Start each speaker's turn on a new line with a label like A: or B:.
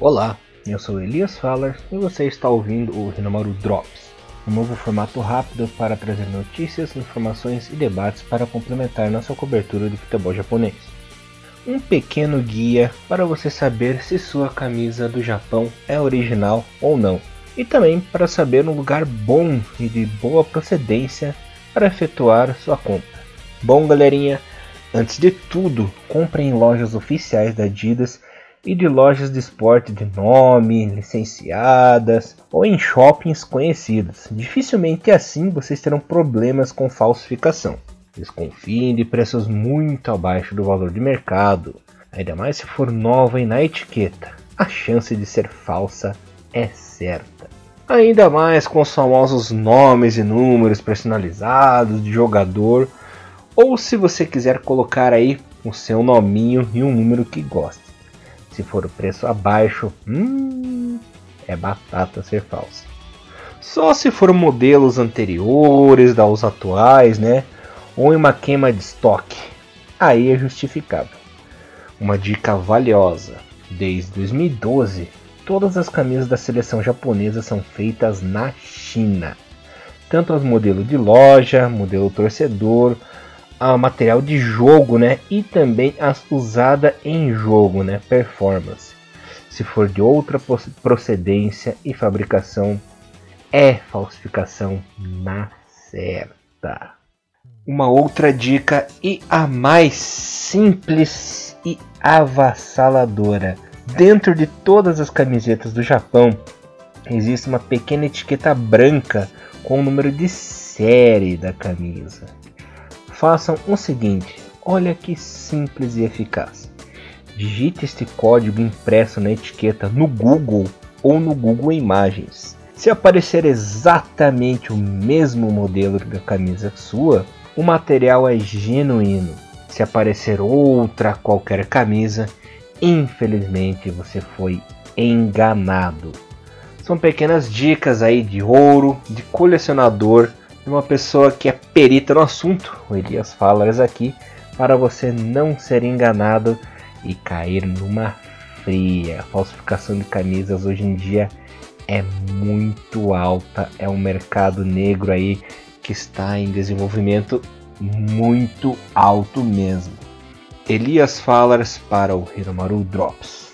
A: Olá, eu sou Elias Faller e você está ouvindo o Rinomaru Drops, um novo formato rápido para trazer notícias, informações e debates para complementar nossa cobertura de futebol japonês. Um pequeno guia para você saber se sua camisa do Japão é original ou não, e também para saber um lugar bom e de boa procedência para efetuar sua compra. Bom, galerinha, antes de tudo, compre em lojas oficiais da Adidas e de lojas de esporte de nome, licenciadas ou em shoppings conhecidos. Dificilmente assim vocês terão problemas com falsificação. Desconfiem de preços muito abaixo do valor de mercado, ainda mais se for nova e na etiqueta. A chance de ser falsa é certa. Ainda mais com os famosos nomes e números personalizados de jogador ou se você quiser colocar aí o seu nominho e um número que goste. Se for o preço abaixo, hum, é batata ser falso. Só se for modelos anteriores, da os atuais, né? Ou em uma queima de estoque. Aí é justificável. Uma dica valiosa. Desde 2012, todas as camisas da seleção japonesa são feitas na China. Tanto as modelos de loja, modelo torcedor, a material de jogo, né? E também as usada em jogo, né? Performance. Se for de outra procedência e fabricação, é falsificação na certa. Uma outra dica e a mais simples e avassaladora. Dentro de todas as camisetas do Japão existe uma pequena etiqueta branca com o número de série da camisa façam o seguinte: olha que simples e eficaz. Digite este código impresso na etiqueta no Google ou no Google Imagens. Se aparecer exatamente o mesmo modelo da camisa sua, o material é genuíno. Se aparecer outra qualquer camisa, infelizmente você foi enganado. São pequenas dicas aí de ouro, de colecionador uma pessoa que é perita no assunto, o Elias Falares aqui, para você não ser enganado e cair numa fria. A falsificação de camisas hoje em dia é muito alta, é um mercado negro aí que está em desenvolvimento muito alto mesmo. Elias Falares para o Hiromaru Drops.